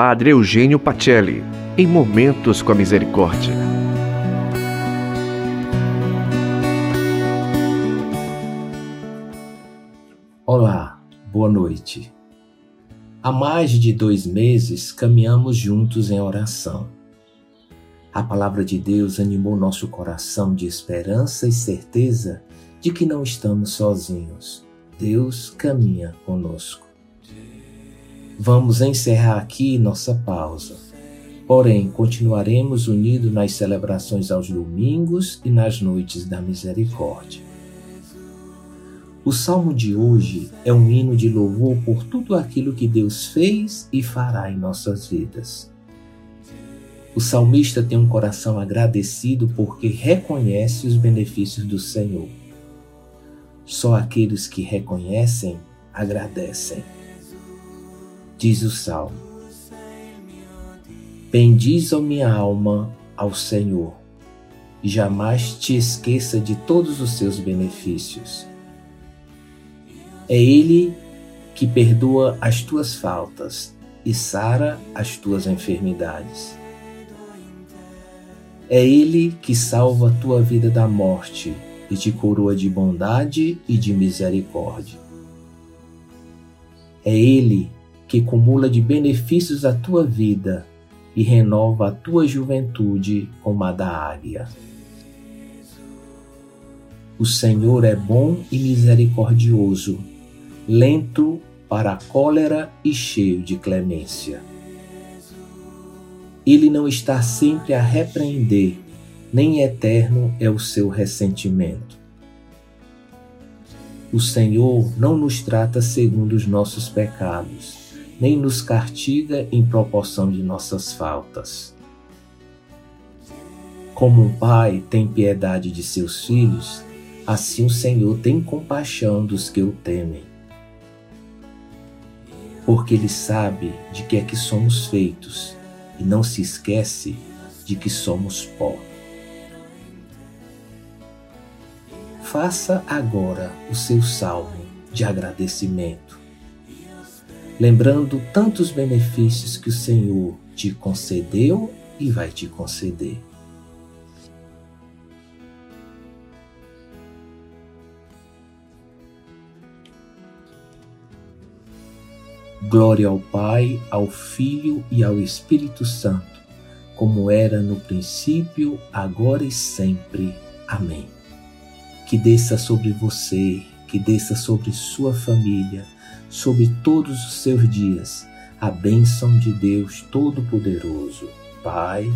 Padre Eugênio Pacelli, em Momentos com a Misericórdia. Olá, boa noite. Há mais de dois meses caminhamos juntos em oração. A palavra de Deus animou nosso coração de esperança e certeza de que não estamos sozinhos. Deus caminha conosco. Vamos encerrar aqui nossa pausa. Porém, continuaremos unidos nas celebrações aos domingos e nas noites da misericórdia. O salmo de hoje é um hino de louvor por tudo aquilo que Deus fez e fará em nossas vidas. O salmista tem um coração agradecido porque reconhece os benefícios do Senhor. Só aqueles que reconhecem agradecem diz o salmo. Bendiz a minha alma ao Senhor, e jamais te esqueça de todos os seus benefícios. É Ele que perdoa as tuas faltas e sara as tuas enfermidades. É Ele que salva a tua vida da morte e te coroa de bondade e de misericórdia. É Ele que cumula de benefícios a tua vida e renova a tua juventude como a da águia. O Senhor é bom e misericordioso, lento para a cólera e cheio de clemência. Ele não está sempre a repreender, nem eterno é o seu ressentimento. O Senhor não nos trata segundo os nossos pecados nem nos castiga em proporção de nossas faltas. Como um pai tem piedade de seus filhos, assim o Senhor tem compaixão dos que o temem. Porque ele sabe de que é que somos feitos e não se esquece de que somos pó. Faça agora o seu salmo de agradecimento lembrando tantos benefícios que o Senhor te concedeu e vai te conceder. Glória ao Pai, ao Filho e ao Espírito Santo, como era no princípio, agora e sempre. Amém. Que desça sobre você, que desça sobre sua família sobre todos os seus dias a bênção de Deus Todo-Poderoso, Pai,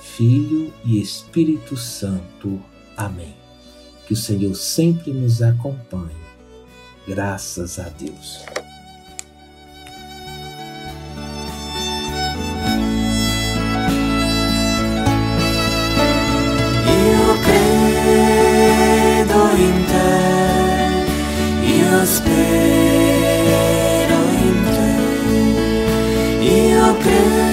Filho e Espírito Santo. Amém. Que o Senhor sempre nos acompanhe. Graças a Deus. Io credo in te, io spero.